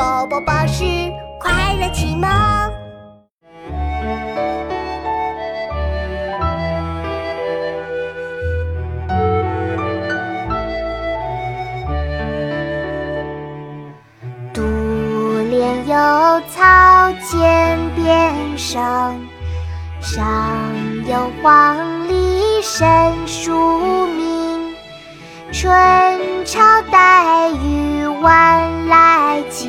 宝宝巴士快乐启蒙。独怜幽草涧边生，上有黄鹂深树鸣。春潮带雨晚来急，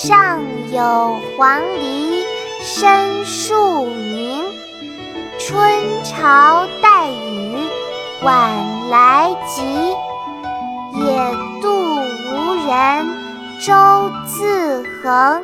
上有黄鹂深树鸣。春潮带雨晚来急，野渡无人舟自横。